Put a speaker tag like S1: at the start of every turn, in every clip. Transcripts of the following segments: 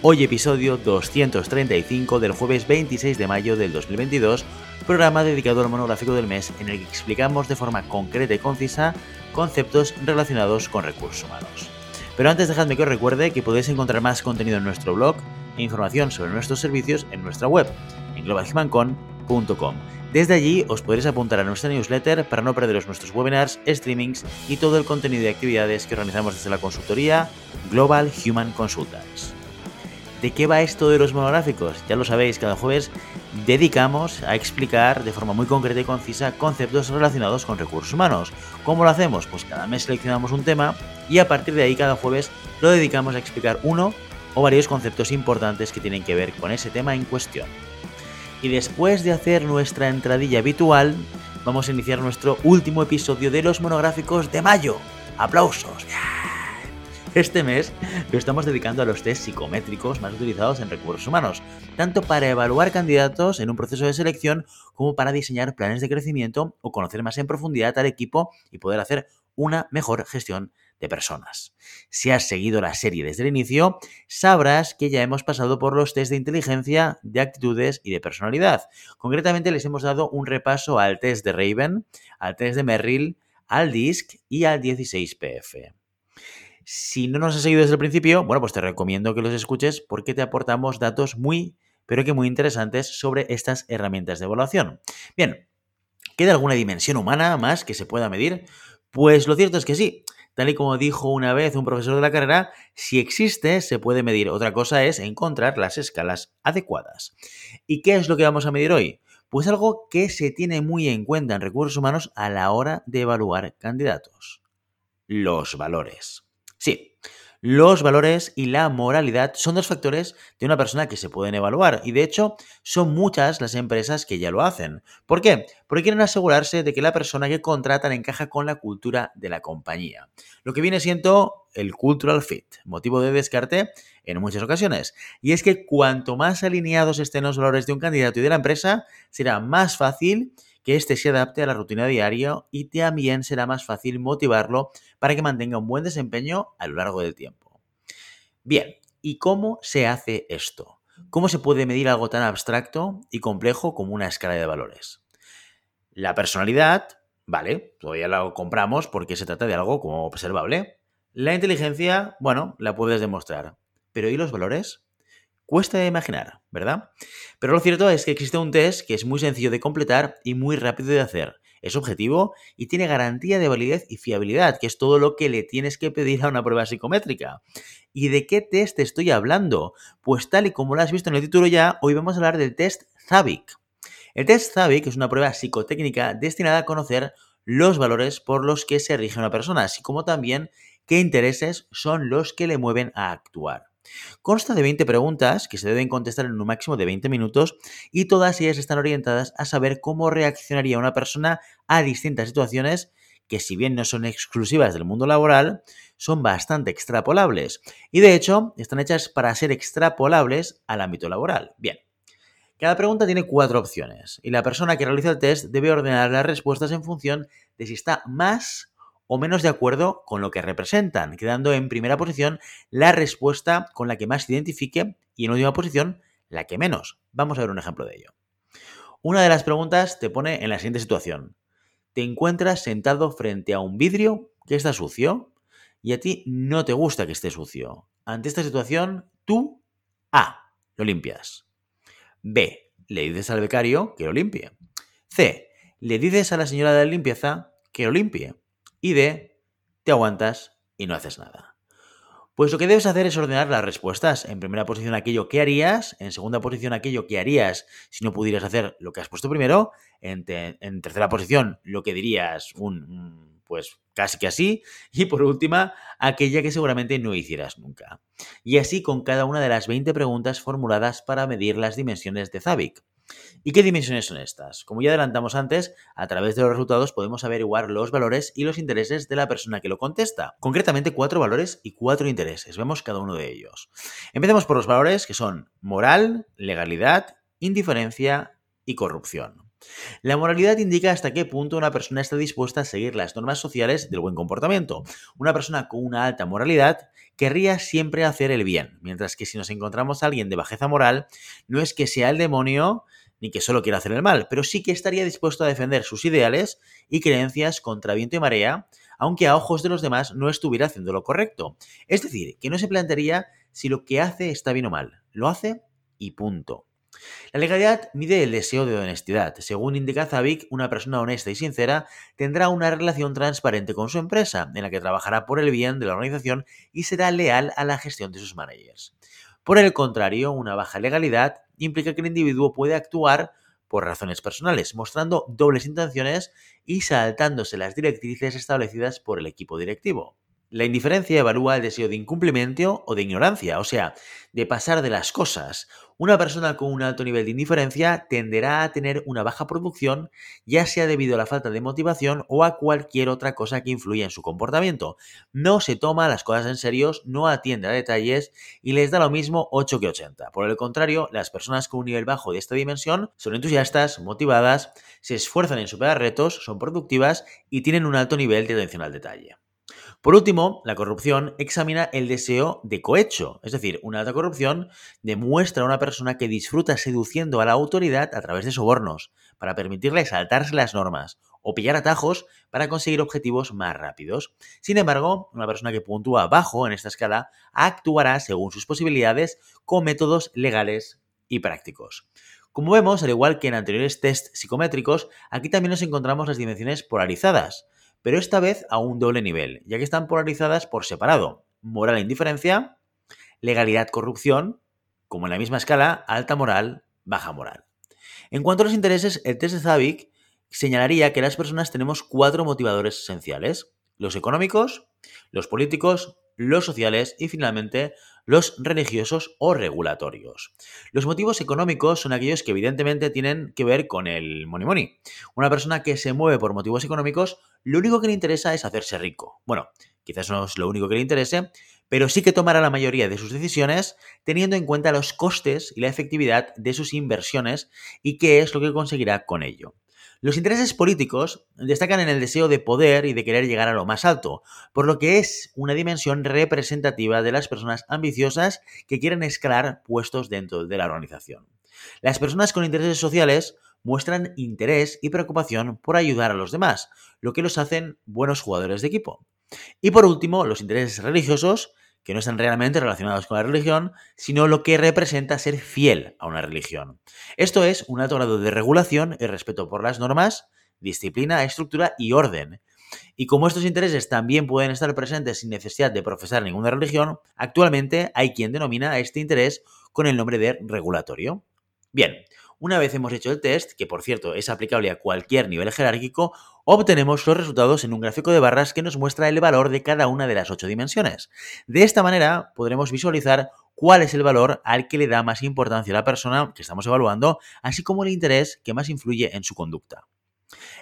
S1: Hoy episodio 235 del jueves 26 de mayo del 2022, programa dedicado al monográfico del mes en el que explicamos de forma concreta y concisa conceptos relacionados con recursos humanos. Pero antes dejadme que os recuerde que podéis encontrar más contenido en nuestro blog e información sobre nuestros servicios en nuestra web, en globalhumancon.com. Desde allí os podréis apuntar a nuestra newsletter para no perderos nuestros webinars, streamings y todo el contenido y actividades que organizamos desde la consultoría Global Human Consultants. ¿De qué va esto de los monográficos? Ya lo sabéis, cada jueves dedicamos a explicar de forma muy concreta y concisa conceptos relacionados con recursos humanos. ¿Cómo lo hacemos? Pues cada mes seleccionamos un tema y a partir de ahí cada jueves lo dedicamos a explicar uno o varios conceptos importantes que tienen que ver con ese tema en cuestión. Y después de hacer nuestra entradilla habitual, vamos a iniciar nuestro último episodio de los monográficos de mayo. ¡Aplausos! Este mes lo estamos dedicando a los test psicométricos más utilizados en recursos humanos, tanto para evaluar candidatos en un proceso de selección como para diseñar planes de crecimiento o conocer más en profundidad al equipo y poder hacer una mejor gestión de personas. Si has seguido la serie desde el inicio, sabrás que ya hemos pasado por los test de inteligencia, de actitudes y de personalidad. Concretamente les hemos dado un repaso al test de Raven, al test de Merrill, al DISC y al 16PF. Si no nos has seguido desde el principio, bueno, pues te recomiendo que los escuches porque te aportamos datos muy, pero que muy interesantes sobre estas herramientas de evaluación. Bien, ¿queda alguna dimensión humana más que se pueda medir? Pues lo cierto es que sí. Tal y como dijo una vez un profesor de la carrera, si existe, se puede medir. Otra cosa es encontrar las escalas adecuadas. ¿Y qué es lo que vamos a medir hoy? Pues algo que se tiene muy en cuenta en recursos humanos a la hora de evaluar candidatos. Los valores. Sí, los valores y la moralidad son dos factores de una persona que se pueden evaluar y de hecho son muchas las empresas que ya lo hacen. ¿Por qué? Porque quieren asegurarse de que la persona que contratan encaja con la cultura de la compañía. Lo que viene siendo el cultural fit, motivo de descarte en muchas ocasiones. Y es que cuanto más alineados estén los valores de un candidato y de la empresa, será más fácil que éste se adapte a la rutina diaria y también será más fácil motivarlo para que mantenga un buen desempeño a lo largo del tiempo. Bien, ¿y cómo se hace esto? ¿Cómo se puede medir algo tan abstracto y complejo como una escala de valores? La personalidad, vale, todavía la compramos porque se trata de algo como observable. La inteligencia, bueno, la puedes demostrar. Pero ¿y los valores? Cuesta de imaginar, ¿verdad? Pero lo cierto es que existe un test que es muy sencillo de completar y muy rápido de hacer. Es objetivo y tiene garantía de validez y fiabilidad, que es todo lo que le tienes que pedir a una prueba psicométrica. ¿Y de qué test estoy hablando? Pues tal y como lo has visto en el título ya, hoy vamos a hablar del test ZABIC. El test ZABIC es una prueba psicotécnica destinada a conocer los valores por los que se rige una persona, así como también qué intereses son los que le mueven a actuar. Consta de 20 preguntas que se deben contestar en un máximo de 20 minutos y todas ellas están orientadas a saber cómo reaccionaría una persona a distintas situaciones que si bien no son exclusivas del mundo laboral, son bastante extrapolables. Y de hecho, están hechas para ser extrapolables al ámbito laboral. Bien. Cada pregunta tiene cuatro opciones y la persona que realiza el test debe ordenar las respuestas en función de si está más o menos de acuerdo con lo que representan, quedando en primera posición la respuesta con la que más se identifique y en última posición la que menos. Vamos a ver un ejemplo de ello. Una de las preguntas te pone en la siguiente situación. Te encuentras sentado frente a un vidrio que está sucio y a ti no te gusta que esté sucio. Ante esta situación, tú A. Lo limpias. B. Le dices al becario que lo limpie. C. Le dices a la señora de la limpieza que lo limpie y D, te aguantas y no haces nada. Pues lo que debes hacer es ordenar las respuestas. En primera posición aquello que harías, en segunda posición aquello que harías si no pudieras hacer lo que has puesto primero, en, tercera posición lo que dirías un, pues casi que así. Y por última, aquella que seguramente no hicieras nunca. Y así con cada una de las 20 preguntas formuladas para medir las dimensiones de Zavic. ¿Y qué dimensiones son estas? Como ya adelantamos antes, a través de los resultados podemos averiguar los valores y los intereses de la persona que lo contesta. Concretamente cuatro valores y cuatro intereses. Vemos cada uno de ellos. Empecemos por los valores que son moral, legalidad, indiferencia y corrupción. La moralidad indica hasta qué punto una persona está dispuesta a seguir las normas sociales del buen comportamiento. Una persona con una alta moralidad querría siempre hacer el bien, mientras que si nos encontramos a alguien de bajeza moral, no es que sea el demonio ni que solo quiera hacer el mal, pero sí que estaría dispuesto a defender sus ideales y creencias contra viento y marea, aunque a ojos de los demás no estuviera haciendo lo correcto. Es decir, que no se plantearía si lo que hace está bien o mal. Lo hace y punto. La legalidad mide el deseo de honestidad. Según indica Zavik, una persona honesta y sincera tendrá una relación transparente con su empresa, en la que trabajará por el bien de la organización y será leal a la gestión de sus managers. Por el contrario, una baja legalidad implica que el individuo puede actuar por razones personales, mostrando dobles intenciones y saltándose las directrices establecidas por el equipo directivo. La indiferencia evalúa el deseo de incumplimiento o de ignorancia, o sea, de pasar de las cosas. Una persona con un alto nivel de indiferencia tenderá a tener una baja producción, ya sea debido a la falta de motivación o a cualquier otra cosa que influya en su comportamiento. No se toma las cosas en serio, no atiende a detalles y les da lo mismo 8 que 80. Por el contrario, las personas con un nivel bajo de esta dimensión son entusiastas, motivadas, se esfuerzan en superar retos, son productivas y tienen un alto nivel de atención al detalle. Por último, la corrupción examina el deseo de cohecho, es decir, una alta corrupción demuestra a una persona que disfruta seduciendo a la autoridad a través de sobornos, para permitirle saltarse las normas o pillar atajos para conseguir objetivos más rápidos. Sin embargo, una persona que puntúa bajo en esta escala actuará según sus posibilidades con métodos legales y prácticos. Como vemos, al igual que en anteriores tests psicométricos, aquí también nos encontramos las dimensiones polarizadas pero esta vez a un doble nivel, ya que están polarizadas por separado. Moral e indiferencia, legalidad, corrupción, como en la misma escala, alta moral, baja moral. En cuanto a los intereses, el test de Zavik señalaría que las personas tenemos cuatro motivadores esenciales. Los económicos, los políticos, los sociales y finalmente los religiosos o regulatorios. Los motivos económicos son aquellos que evidentemente tienen que ver con el money money. Una persona que se mueve por motivos económicos, lo único que le interesa es hacerse rico. Bueno, quizás no es lo único que le interese, pero sí que tomará la mayoría de sus decisiones teniendo en cuenta los costes y la efectividad de sus inversiones y qué es lo que conseguirá con ello. Los intereses políticos destacan en el deseo de poder y de querer llegar a lo más alto, por lo que es una dimensión representativa de las personas ambiciosas que quieren escalar puestos dentro de la organización. Las personas con intereses sociales muestran interés y preocupación por ayudar a los demás, lo que los hacen buenos jugadores de equipo. Y por último, los intereses religiosos que no están realmente relacionados con la religión, sino lo que representa ser fiel a una religión. Esto es un alto grado de regulación y respeto por las normas, disciplina, estructura y orden. Y como estos intereses también pueden estar presentes sin necesidad de profesar ninguna religión, actualmente hay quien denomina este interés con el nombre de regulatorio. Bien, una vez hemos hecho el test, que por cierto es aplicable a cualquier nivel jerárquico, obtenemos los resultados en un gráfico de barras que nos muestra el valor de cada una de las ocho dimensiones. De esta manera podremos visualizar cuál es el valor al que le da más importancia a la persona que estamos evaluando, así como el interés que más influye en su conducta.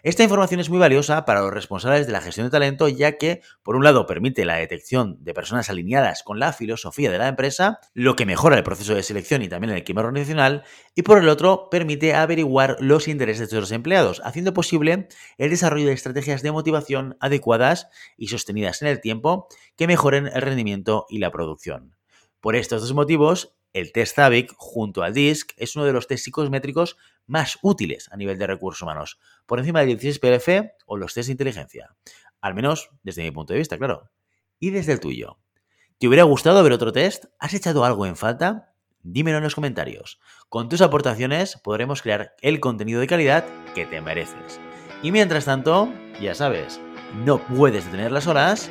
S1: Esta información es muy valiosa para los responsables de la gestión de talento, ya que, por un lado, permite la detección de personas alineadas con la filosofía de la empresa, lo que mejora el proceso de selección y también el clima organizacional, y por el otro, permite averiguar los intereses de los empleados, haciendo posible el desarrollo de estrategias de motivación adecuadas y sostenidas en el tiempo que mejoren el rendimiento y la producción. Por estos dos motivos, el test Zavic junto al DISC es uno de los test psicométricos más útiles a nivel de recursos humanos, por encima del 16 PLF o los test de inteligencia. Al menos desde mi punto de vista, claro. Y desde el tuyo. ¿Te hubiera gustado ver otro test? ¿Has echado algo en falta? Dímelo en los comentarios. Con tus aportaciones podremos crear el contenido de calidad que te mereces. Y mientras tanto, ya sabes, no puedes detener las olas,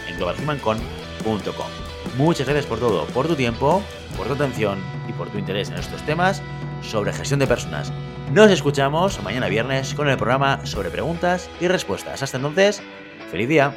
S1: en globalhumancon.com. Muchas gracias por todo, por tu tiempo, por tu atención y por tu interés en estos temas sobre gestión de personas. Nos escuchamos mañana viernes con el programa sobre preguntas y respuestas. Hasta entonces, feliz día.